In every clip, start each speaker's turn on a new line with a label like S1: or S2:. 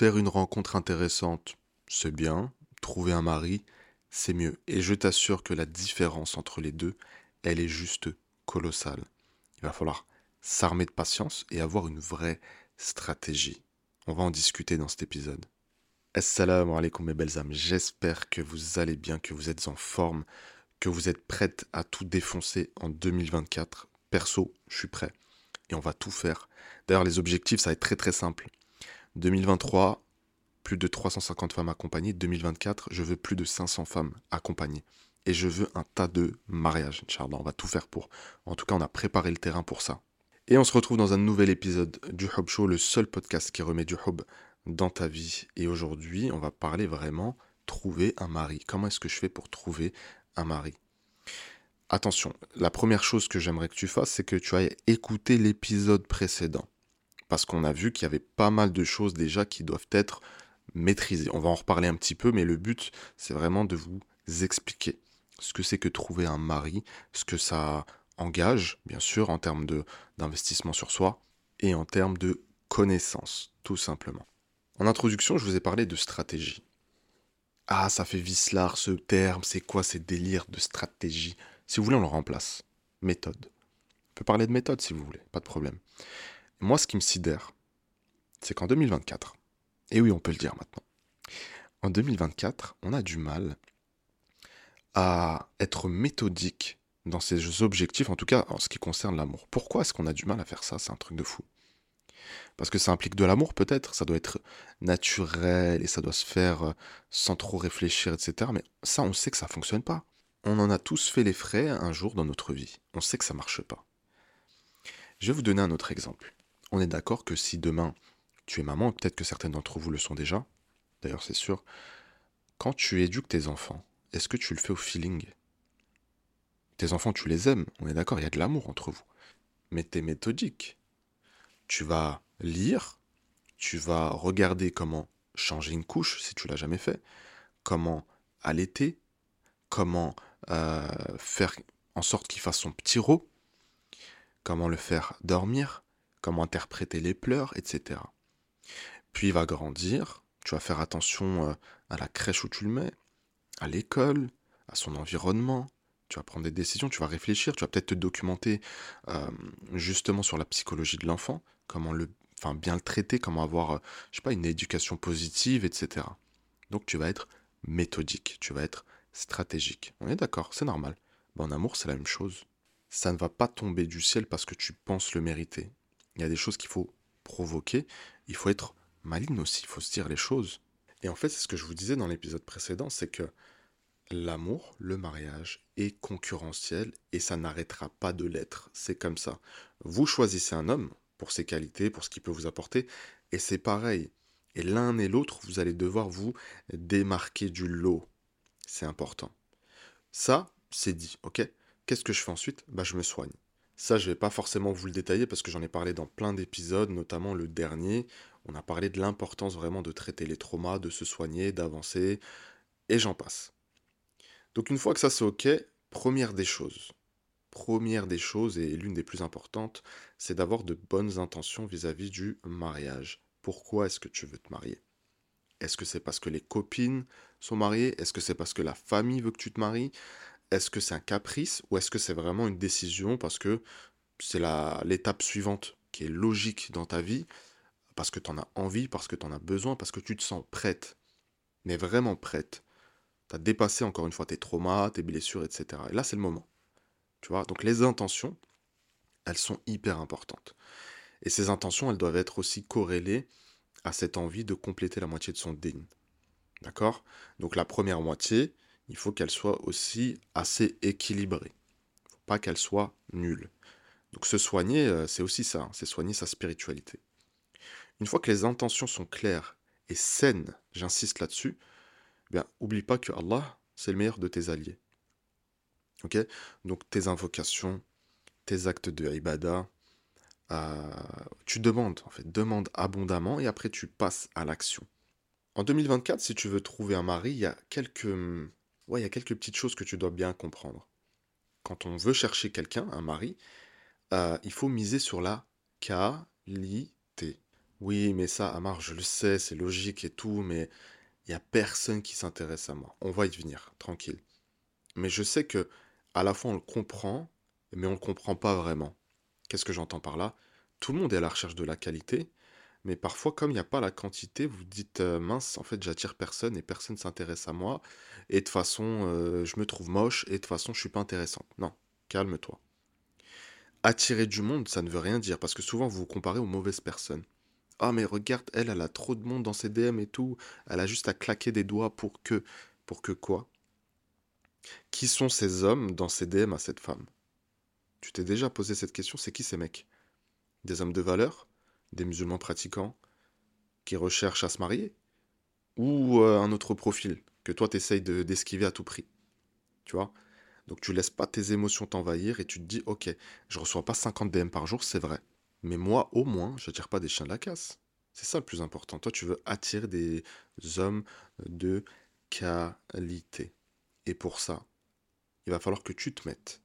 S1: Faire une rencontre intéressante, c'est bien. Trouver un mari, c'est mieux. Et je t'assure que la différence entre les deux, elle est juste colossale. Il va falloir s'armer de patience et avoir une vraie stratégie. On va en discuter dans cet épisode. Assalamu alaikum mes belles âmes, j'espère que vous allez bien, que vous êtes en forme, que vous êtes prêtes à tout défoncer en 2024. Perso, je suis prêt et on va tout faire. D'ailleurs, les objectifs, ça va être très très simple. 2023, plus de 350 femmes accompagnées. 2024, je veux plus de 500 femmes accompagnées. Et je veux un tas de mariages, Inch'Allah. On va tout faire pour. En tout cas, on a préparé le terrain pour ça. Et on se retrouve dans un nouvel épisode du Hub Show, le seul podcast qui remet du hub dans ta vie. Et aujourd'hui, on va parler vraiment trouver un mari. Comment est-ce que je fais pour trouver un mari? Attention, la première chose que j'aimerais que tu fasses, c'est que tu ailles écouter l'épisode précédent. Parce qu'on a vu qu'il y avait pas mal de choses déjà qui doivent être maîtrisées. On va en reparler un petit peu, mais le but, c'est vraiment de vous expliquer ce que c'est que trouver un mari, ce que ça engage, bien sûr, en termes d'investissement sur soi, et en termes de connaissances, tout simplement. En introduction, je vous ai parlé de stratégie. Ah, ça fait vicelard ce terme, c'est quoi ces délires de stratégie? Si vous voulez, on le remplace. Méthode. On peut parler de méthode si vous voulez, pas de problème. Moi, ce qui me sidère, c'est qu'en 2024, et oui, on peut le dire maintenant, en 2024, on a du mal à être méthodique dans ses objectifs, en tout cas en ce qui concerne l'amour. Pourquoi est-ce qu'on a du mal à faire ça? C'est un truc de fou. Parce que ça implique de l'amour peut-être, ça doit être naturel et ça doit se faire euh, sans trop réfléchir, etc. Mais ça, on sait que ça ne fonctionne pas. On en a tous fait les frais un jour dans notre vie. On sait que ça marche pas. Je vais vous donner un autre exemple. On est d'accord que si demain tu es maman, peut-être que certaines d'entre vous le sont déjà, d'ailleurs c'est sûr, quand tu éduques tes enfants, est-ce que tu le fais au feeling? Tes enfants, tu les aimes, on est d'accord, il y a de l'amour entre vous. Mais tu es méthodique. Tu vas lire, tu vas regarder comment changer une couche si tu l'as jamais fait, comment allaiter, comment euh, faire en sorte qu'il fasse son petit rot, comment le faire dormir, comment interpréter les pleurs, etc. Puis il va grandir, tu vas faire attention euh, à la crèche où tu le mets, à l'école, à son environnement, tu vas prendre des décisions, tu vas réfléchir, tu vas peut-être te documenter euh, justement sur la psychologie de l'enfant, comment le, enfin bien le traiter, comment avoir, pas, une éducation positive, etc. Donc tu vas être méthodique, tu vas être stratégique. On est d'accord, c'est normal. en amour, c'est la même chose. Ça ne va pas tomber du ciel parce que tu penses le mériter. Il y a des choses qu'il faut provoquer. Il faut être maligne aussi, il faut se dire les choses. Et en fait, c'est ce que je vous disais dans l'épisode précédent, c'est que l'amour, le mariage est concurrentiel et ça n'arrêtera pas de l'être. C'est comme ça. Vous choisissez un homme pour ses qualités, pour ce qu'il peut vous apporter, et c'est pareil. Et l'un et l'autre, vous allez devoir vous démarquer du lot c'est important. Ça, c'est dit, ok? Qu'est-ce que je fais ensuite? Bah, je me soigne. Ça, je vais pas forcément vous le détailler parce que j'en ai parlé dans plein d'épisodes, notamment le dernier. On a parlé de l'importance vraiment de traiter les traumas, de se soigner, d'avancer, et j'en passe. Donc une fois que ça c'est ok, première des choses, première des choses et l'une des plus importantes, c'est d'avoir de bonnes intentions vis-à-vis -vis du mariage. Pourquoi est-ce que tu veux te marier? Est-ce que c'est parce que les copines sont mariés Est-ce que c'est parce que la famille veut que tu te maries? Est-ce que c'est un caprice ou est-ce que c'est vraiment une décision parce que c'est l'étape suivante qui est logique dans ta vie, parce que tu en as envie, parce que tu en as besoin, parce que tu te sens prête, mais vraiment prête. Tu as dépassé encore une fois tes traumas, tes blessures, etc. Et là, c'est le moment. Tu vois, donc les intentions, elles sont hyper importantes. Et ces intentions, elles doivent être aussi corrélées à cette envie de compléter la moitié de son digne. D'accord? Donc la première moitié, il faut qu'elle soit aussi assez équilibrée. Il ne faut pas qu'elle soit nulle. Donc se soigner, euh, c'est aussi ça, hein, c'est soigner sa spiritualité. Une fois que les intentions sont claires et saines, j'insiste là-dessus, eh bien, oublie pas que Allah, c'est le meilleur de tes alliés. Ok? Donc tes invocations, tes actes de ibadah, euh, tu demandes, en fait, demande abondamment et après tu passes à l'action. En 2024, si tu veux trouver un mari, il y a quelques, ouais, il y a quelques petites choses que tu dois bien comprendre. Quand on veut chercher quelqu'un, un mari, euh, il faut miser sur la qualité. Oui, mais ça, Amar, je le sais, c'est logique et tout, mais il y a personne qui s'intéresse à moi. On va y venir, tranquille. Mais je sais que à la fois on le comprend, mais on le comprend pas vraiment. Qu'est-ce que j'entends par là? Tout le monde est à la recherche de la qualité, mais parfois, comme il n'y a pas la quantité, vous dites euh, mince, en fait, j'attire personne et personne s'intéresse à moi, et de toute façon, euh, je me trouve moche, et de toute façon, je suis pas intéressante. Non, calme-toi. Attirer du monde, ça ne veut rien dire, parce que souvent vous vous comparez aux mauvaises personnes. Ah mais regarde, elle, elle a trop de monde dans ses DM et tout, elle a juste à claquer des doigts pour que... Pour que quoi? Qui sont ces hommes dans ses DM à cette femme? Tu t'es déjà posé cette question, c'est qui ces mecs? Des hommes de valeur? Des musulmans pratiquants Qui recherchent à se marier Ou euh, un autre profil que toi t'essayes de- d'esquiver à tout prix Tu vois? Donc tu laisses pas tes émotions t'envahir et tu te dis, ok, je reçois pas 50 DM par jour, c'est vrai. Mais moi, au moins, je tire pas des chiens de la casse. C'est ça le plus important. Toi, tu veux attirer des hommes de qualité. Et pour ça, il va falloir que tu te mettes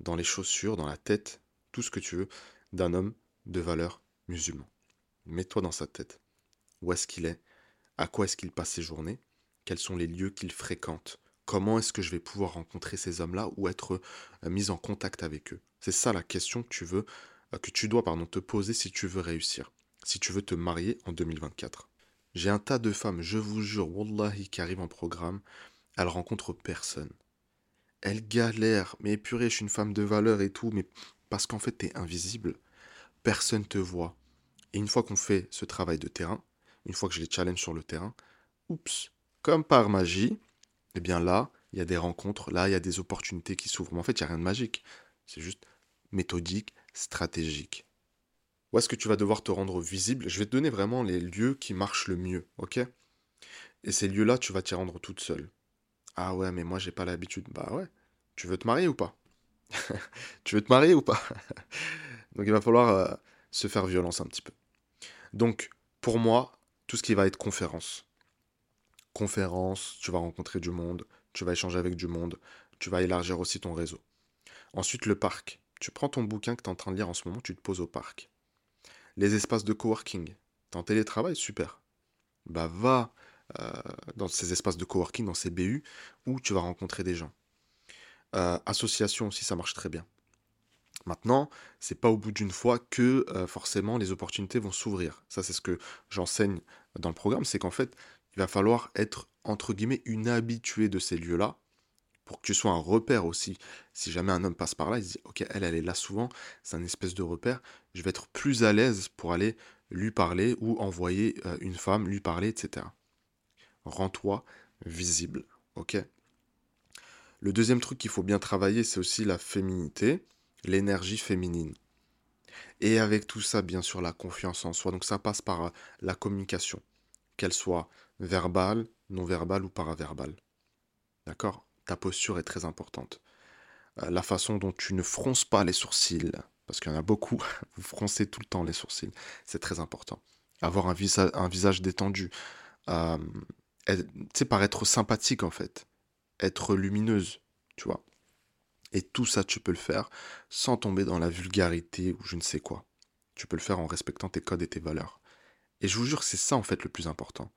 S1: dans les chaussures, dans la tête, tout ce que tu veux, d'un homme de valeur musulman. Mets-toi dans sa tête. Où est-ce qu'il est? À quoi est-ce qu'il passe ses journées? Quels sont les lieux qu'il fréquente? Comment est-ce que je vais pouvoir rencontrer ces hommes-là ou être euh, mis en contact avec eux? C'est ça la question que tu veux, euh, que tu dois pardon, te poser si tu veux réussir, si tu veux te marier en 2024. J'ai un tas de femmes, je vous jure, wallahi, qui arrivent en programme, elles rencontrent personne. Elles galèrent, mais purée, je suis une femme de valeur et tout, mais parce qu'en fait, t'es invisible, personne te voit. Et une fois qu'on fait ce travail de terrain, une fois que je les challenge sur le terrain, oups, comme par magie, eh bien là, il y a des rencontres, là, il y a des opportunités qui s'ouvrent. En fait, il n'y a rien de magique. C'est juste méthodique, stratégique. Où est-ce que tu vas devoir te rendre visible? Je vais te donner vraiment les lieux qui marchent le mieux, ok? Et ces lieux-là, tu vas t'y rendre toute seule. Ah ouais, mais moi, j'ai pas l'habitude. Bah ouais. Tu veux te marier ou pas? Tu veux te marier ou pas? Donc il va falloir euh, se faire violence un petit peu. Donc, pour moi, tout ce qui va être conférence, conférence, tu vas rencontrer du monde, tu vas échanger avec du monde, tu vas élargir aussi ton réseau. Ensuite, le parc. Tu prends ton bouquin que tu es en train de lire en ce moment, tu te poses au parc. Les espaces de coworking. T'es en télétravail, super. Bah va euh, dans ces espaces de coworking, dans ces BU, où tu vas rencontrer des gens. Euh, association aussi, ça marche très bien. Maintenant, c'est pas au bout d'une fois que euh, forcément les opportunités vont s'ouvrir. Ça, c'est ce que j'enseigne dans le programme, c'est qu'en fait, il va falloir être, entre guillemets, une habituée de ces lieux-là, pour que tu sois un repère aussi. Si jamais un homme passe par là, il se dit, ok, elle, elle est là souvent, c'est un espèce de repère, je vais être plus à l'aise pour aller lui parler ou envoyer euh, une femme lui parler, etc. Rends-toi visible, ok? Le deuxième truc qu'il faut bien travailler, c'est aussi la féminité, l'énergie féminine. Et avec tout ça, bien sûr, la confiance en soi. Donc ça passe par euh, la communication, qu'elle soit verbale, non verbale ou paraverbale. D'accord? Ta posture est très importante. Euh, la façon dont tu ne fronces pas les sourcils, parce qu'il y en a beaucoup, vous froncez tout le temps les sourcils, c'est très important. Avoir un, visa- un visage détendu, euh, tu sais, paraître sympathique en fait, être lumineuse, tu vois. Et tout ça, tu peux le faire sans tomber dans la vulgarité ou je ne sais quoi. Tu peux le faire en respectant tes codes et tes valeurs. Et je vous jure, c'est ça en fait le plus important.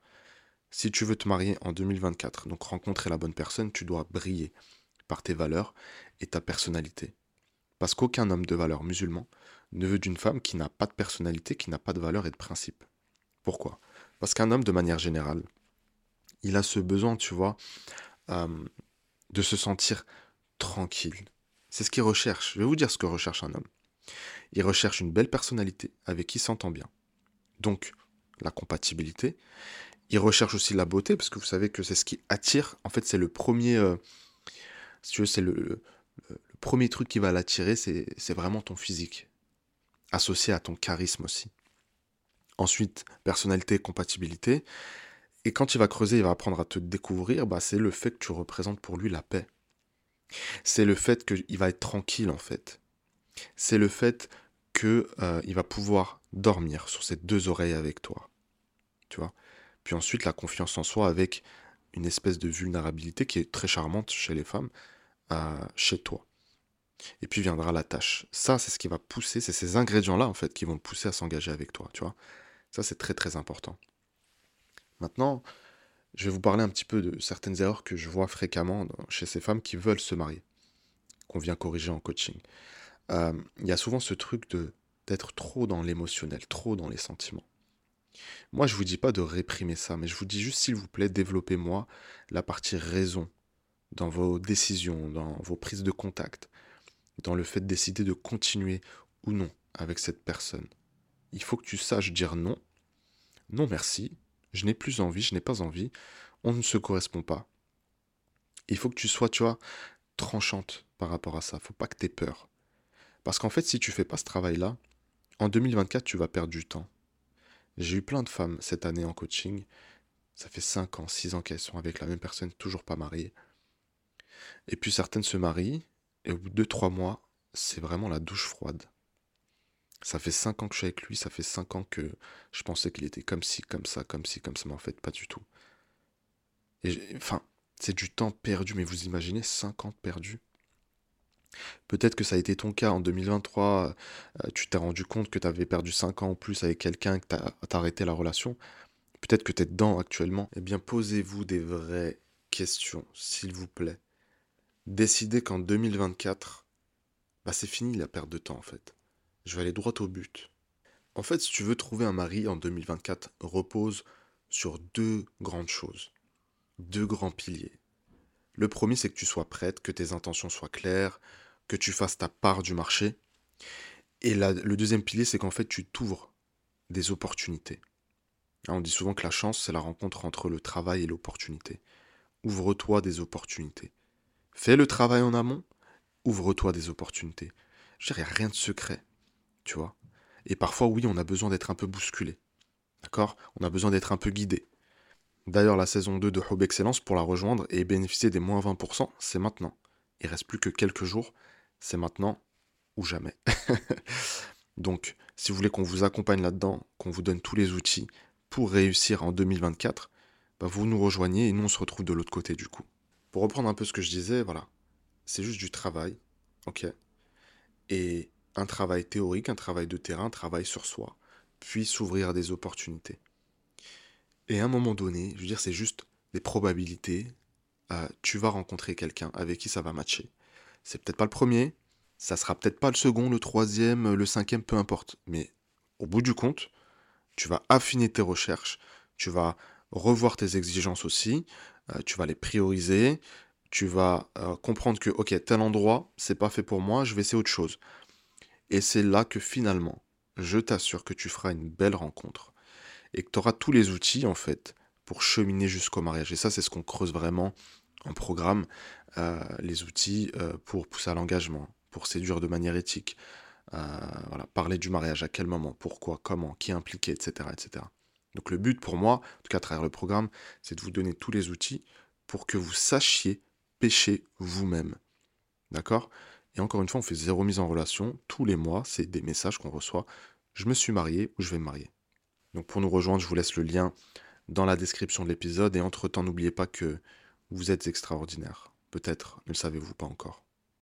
S1: Si tu veux te marier en 2024, donc rencontrer la bonne personne, tu dois briller par tes valeurs et ta personnalité. Parce qu'aucun homme de valeur musulman ne veut d'une femme qui n'a pas de personnalité, qui n'a pas de valeurs et de principes. Pourquoi? Parce qu'un homme, de manière générale, il a ce besoin, tu vois, euh, de se sentir tranquille. C'est ce qu'il recherche. Je vais vous dire ce que recherche un homme. Il recherche une belle personnalité avec qui s'entend bien. Donc, la compatibilité. Il recherche aussi la beauté, parce que vous savez que c'est ce qui attire. En fait, c'est le premier, euh, si c'est le, le- premier truc qui va l'attirer, c'est vraiment ton physique, associé à ton charisme aussi. Ensuite, personnalité, compatibilité. Et quand il va creuser, il va apprendre à te découvrir, bah, c'est le fait que tu représentes pour lui la paix. C'est le fait qu'il va être tranquille, en fait. C'est le fait que euh, va pouvoir dormir sur ses deux oreilles avec toi. Tu vois? Puis ensuite, la confiance en soi avec une espèce de vulnérabilité qui est très charmante chez les femmes, euh, chez toi. Et puis viendra la tâche. Ça, c'est ce qui va pousser, c'est ces ingrédients-là, en fait, qui vont le pousser à s'engager avec toi, tu vois? Ça, c'est très très important. Maintenant, je vais vous parler un petit peu de certaines erreurs que je vois fréquemment chez ces femmes qui veulent se marier, qu'on vient corriger en coaching. Euh, il y a souvent ce truc de d'être trop dans l'émotionnel, trop dans les sentiments. Moi, je vous dis pas de réprimer ça, mais je vous dis juste, s'il vous plaît, développez-moi la partie raison dans vos décisions, dans vos prises de contact, dans le fait de décider de continuer ou non avec cette personne. Il faut que tu saches dire non. Non, merci. Je n'ai plus envie, je n'ai pas envie. On ne se correspond pas. Il faut que tu sois, tu vois, tranchante par rapport à ça. Faut pas que tu aies peur. Parce qu'en fait, si tu fais pas ce travail-là, en 2024, tu vas perdre du temps. J'ai eu plein de femmes cette année en coaching. Ça fait 5 ans, 6 ans qu'elles sont avec la même personne, toujours pas mariées. Et puis certaines se marient, et au bout de 2-3 mois, c'est vraiment la douche froide. Ça fait 5 ans que je suis avec lui, ça fait 5 ans que je pensais qu'il était comme ci, comme ça, comme ci, comme ça, mais en fait, pas du tout. Et enfin, c'est du temps perdu, mais vous imaginez 5 ans perdus Peut-être que ça a été ton cas en 2023, euh, tu t'es rendu compte que tu avais perdu 5 ans en plus avec quelqu'un, que tu arrêté la relation. Peut-être que tu es dedans actuellement. Eh bien, posez-vous des vraies questions, s'il vous plaît. Décidez qu'en 2024, bah c'est fini la perte de temps en fait. Je vais aller droit au but. En fait, si tu veux trouver un mari en 2024, repose sur deux grandes choses, deux grands piliers. Le premier, c'est que tu sois prête, que tes intentions soient claires, que tu fasses ta part du marché. Et le deuxième pilier, c'est qu'en fait, tu t'ouvres des opportunités. Hein, on dit souvent que la chance, c'est la rencontre entre le travail et l'opportunité. Ouvre-toi des opportunités. Fais le travail en amont, ouvre-toi des opportunités. Je rien de secret, Et parfois, oui, on a besoin d'être un peu bousculé. D'accord? On a besoin d'être un peu guidé. D'ailleurs, la saison 2 de Hub Excellence, pour la rejoindre et bénéficier des moins 20%, c'est maintenant. Il reste plus que quelques jours, c'est maintenant ou jamais. Donc, si vous voulez qu'on vous accompagne là-dedans, qu'on vous donne tous les outils pour réussir en 2024, bah vous nous rejoignez et nous on se retrouve de l'autre côté du coup. Pour reprendre un peu ce que je disais, voilà, c'est juste du travail, ok? Et un travail théorique, un travail de terrain, un travail sur soi, puis s'ouvrir à des opportunités. Et à un moment donné, je veux dire, c'est juste des probabilités. Euh, tu vas rencontrer quelqu'un avec qui ça va matcher. C'est peut-être pas le premier, ça sera peut-être pas le second, le troisième, le cinquième, peu importe. Mais au bout du compte, tu vas affiner tes recherches, tu vas revoir tes exigences aussi, euh, tu vas les prioriser, tu vas euh, comprendre que, ok, tel endroit, c'est pas fait pour moi, je vais essayer autre chose. Et c'est là que finalement, je t'assure que tu feras une belle rencontre et que tu auras tous les outils en fait pour cheminer jusqu'au mariage. Et ça, c'est ce qu'on creuse vraiment en programme, euh, les outils euh, pour pousser à l'engagement, pour séduire de manière éthique, euh, voilà, parler du mariage, à quel moment, pourquoi, comment, qui est impliqué, etc., etc. Donc le but pour moi, en tout cas à travers le programme, c'est de vous donner tous les outils pour que vous sachiez pêcher vous-même. D'accord? Et encore une fois, on fait zéro mise en relation. Tous les mois, c'est des messages qu'on reçoit. Je me suis marié ou je vais me marier. Donc pour nous rejoindre, je vous laisse le lien dans la description de l'épisode. Et entre-temps, n'oubliez pas que vous êtes extraordinaire. Peut-être ne le savez-vous pas encore.